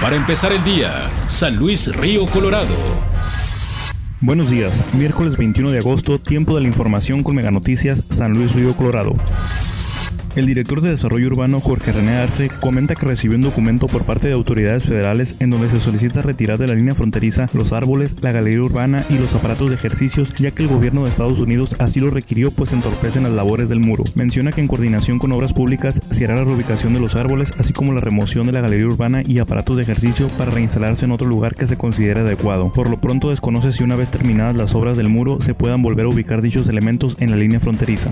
Para empezar el día, San Luis Río Colorado. Buenos días, miércoles 21 de agosto, tiempo de la información con Mega Noticias, San Luis Río Colorado. El director de Desarrollo Urbano, Jorge René Arce, comenta que recibió un documento por parte de autoridades federales en donde se solicita retirar de la línea fronteriza los árboles, la galería urbana y los aparatos de ejercicios, ya que el gobierno de Estados Unidos así lo requirió pues entorpecen las labores del muro. Menciona que en coordinación con obras públicas se hará la reubicación de los árboles, así como la remoción de la galería urbana y aparatos de ejercicio para reinstalarse en otro lugar que se considere adecuado. Por lo pronto desconoce si una vez terminadas las obras del muro se puedan volver a ubicar dichos elementos en la línea fronteriza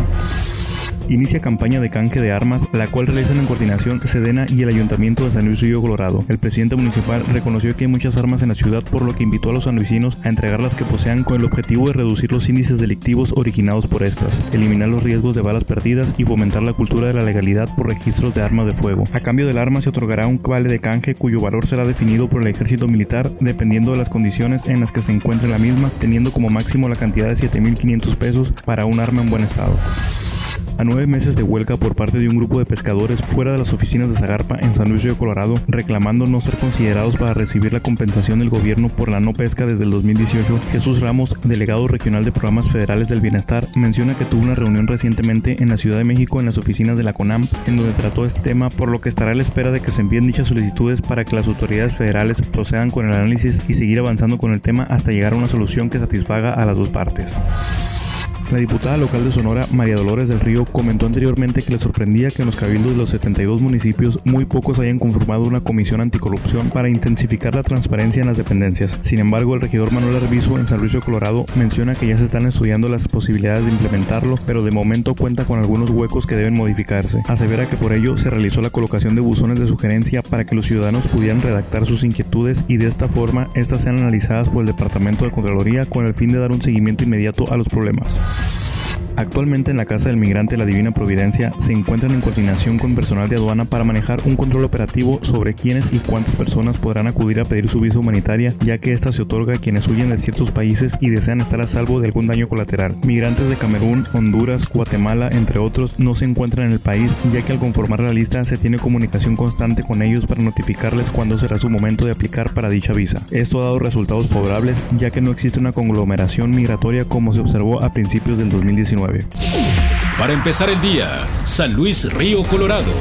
inicia campaña de canje de armas, la cual realizan en coordinación Sedena y el Ayuntamiento de San Luis Río Colorado. El presidente municipal reconoció que hay muchas armas en la ciudad, por lo que invitó a los sanluisinos a entregar las que posean con el objetivo de reducir los índices delictivos originados por estas, eliminar los riesgos de balas perdidas y fomentar la cultura de la legalidad por registros de armas de fuego. A cambio del arma se otorgará un vale de canje cuyo valor será definido por el ejército militar dependiendo de las condiciones en las que se encuentre la misma, teniendo como máximo la cantidad de 7.500 pesos para un arma en buen estado a nueve meses de huelga por parte de un grupo de pescadores fuera de las oficinas de Zagarpa en San Luis Río Colorado, reclamando no ser considerados para recibir la compensación del gobierno por la no pesca desde el 2018, Jesús Ramos, delegado regional de programas federales del bienestar, menciona que tuvo una reunión recientemente en la Ciudad de México en las oficinas de la CONAM, en donde trató este tema, por lo que estará a la espera de que se envíen dichas solicitudes para que las autoridades federales procedan con el análisis y seguir avanzando con el tema hasta llegar a una solución que satisfaga a las dos partes. La diputada local de Sonora, María Dolores del Río, comentó anteriormente que le sorprendía que en los cabildos de los 72 municipios muy pocos hayan conformado una comisión anticorrupción para intensificar la transparencia en las dependencias. Sin embargo, el regidor Manuel Arbizu en San Luis de Colorado menciona que ya se están estudiando las posibilidades de implementarlo, pero de momento cuenta con algunos huecos que deben modificarse. Asevera que por ello se realizó la colocación de buzones de sugerencia para que los ciudadanos pudieran redactar sus inquietudes y de esta forma estas sean analizadas por el Departamento de Contraloría con el fin de dar un seguimiento inmediato a los problemas. Actualmente en la Casa del Migrante La Divina Providencia se encuentran en coordinación con personal de aduana para manejar un control operativo sobre quiénes y cuántas personas podrán acudir a pedir su visa humanitaria, ya que esta se otorga a quienes huyen de ciertos países y desean estar a salvo de algún daño colateral. Migrantes de Camerún, Honduras, Guatemala, entre otros, no se encuentran en el país, ya que al conformar la lista se tiene comunicación constante con ellos para notificarles cuándo será su momento de aplicar para dicha visa. Esto ha dado resultados favorables, ya que no existe una conglomeración migratoria como se observó a principios del 2019. Para empezar el día, San Luis Río Colorado.